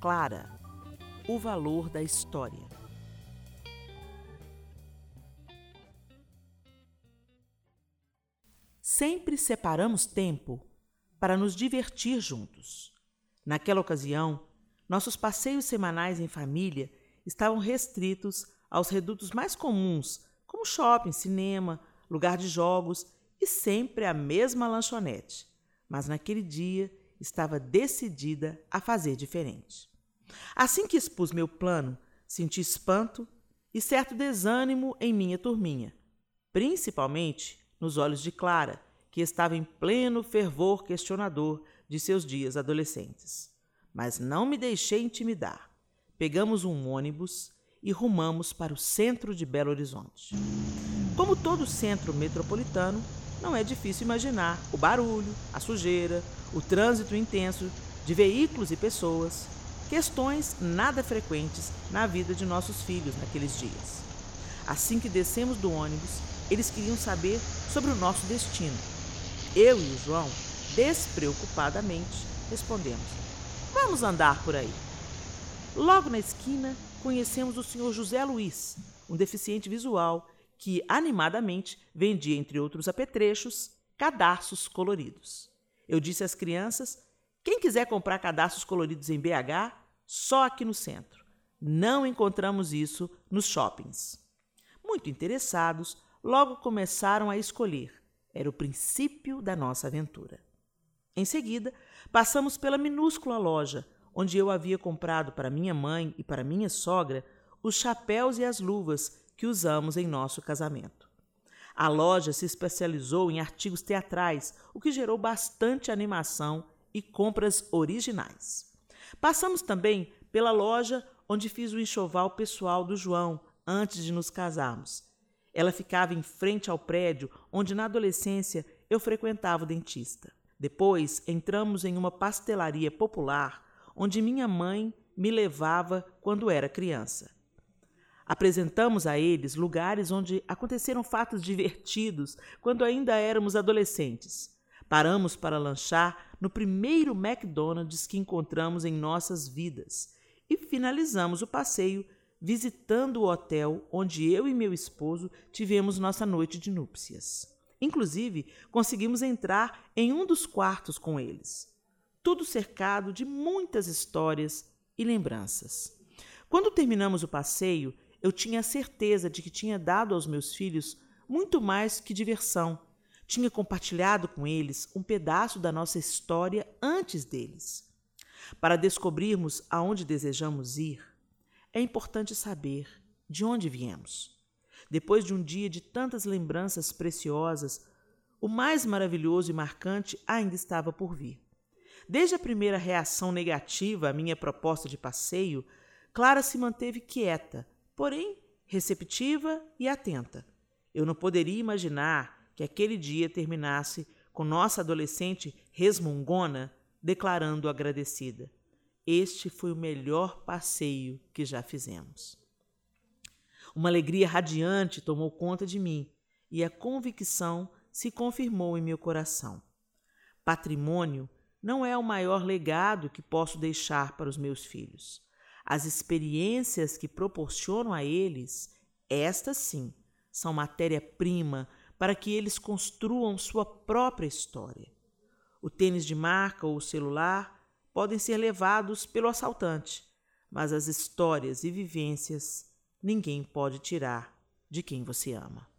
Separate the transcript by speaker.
Speaker 1: Clara, o valor da história. Sempre separamos tempo para nos divertir juntos. Naquela ocasião, nossos passeios semanais em família estavam restritos aos redutos mais comuns, como shopping, cinema, lugar de jogos e sempre a mesma lanchonete. Mas naquele dia estava decidida a fazer diferente. Assim que expus meu plano, senti espanto e certo desânimo em minha turminha, principalmente nos olhos de Clara, que estava em pleno fervor questionador de seus dias adolescentes. Mas não me deixei intimidar. Pegamos um ônibus e rumamos para o centro de Belo Horizonte. Como todo centro metropolitano, não é difícil imaginar o barulho, a sujeira, o trânsito intenso de veículos e pessoas, questões nada frequentes na vida de nossos filhos naqueles dias. Assim que descemos do ônibus, eles queriam saber sobre o nosso destino. Eu e o João, despreocupadamente, respondemos: Vamos andar por aí. Logo na esquina, conhecemos o senhor José Luiz, um deficiente visual que animadamente vendia, entre outros apetrechos, cadarços coloridos. Eu disse às crianças: quem quiser comprar cadastros coloridos em BH, só aqui no centro. Não encontramos isso nos shoppings. Muito interessados, logo começaram a escolher. Era o princípio da nossa aventura. Em seguida, passamos pela minúscula loja, onde eu havia comprado para minha mãe e para minha sogra os chapéus e as luvas que usamos em nosso casamento. A loja se especializou em artigos teatrais, o que gerou bastante animação e compras originais. Passamos também pela loja onde fiz o enxoval pessoal do João antes de nos casarmos. Ela ficava em frente ao prédio onde, na adolescência, eu frequentava o dentista. Depois entramos em uma pastelaria popular onde minha mãe me levava quando era criança. Apresentamos a eles lugares onde aconteceram fatos divertidos quando ainda éramos adolescentes. Paramos para lanchar no primeiro McDonald's que encontramos em nossas vidas e finalizamos o passeio visitando o hotel onde eu e meu esposo tivemos nossa noite de núpcias. Inclusive, conseguimos entrar em um dos quartos com eles. Tudo cercado de muitas histórias e lembranças. Quando terminamos o passeio, eu tinha certeza de que tinha dado aos meus filhos muito mais que diversão tinha compartilhado com eles um pedaço da nossa história antes deles. Para descobrirmos aonde desejamos ir, é importante saber de onde viemos. Depois de um dia de tantas lembranças preciosas, o mais maravilhoso e marcante ainda estava por vir. Desde a primeira reação negativa à minha proposta de passeio, Clara se manteve quieta, porém receptiva e atenta. Eu não poderia imaginar que aquele dia terminasse com nossa adolescente resmungona declarando agradecida: Este foi o melhor passeio que já fizemos. Uma alegria radiante tomou conta de mim e a convicção se confirmou em meu coração. Patrimônio não é o maior legado que posso deixar para os meus filhos. As experiências que proporciono a eles, estas sim, são matéria-prima para que eles construam sua própria história. O tênis de marca ou o celular podem ser levados pelo assaltante, mas as histórias e vivências ninguém pode tirar de quem você ama.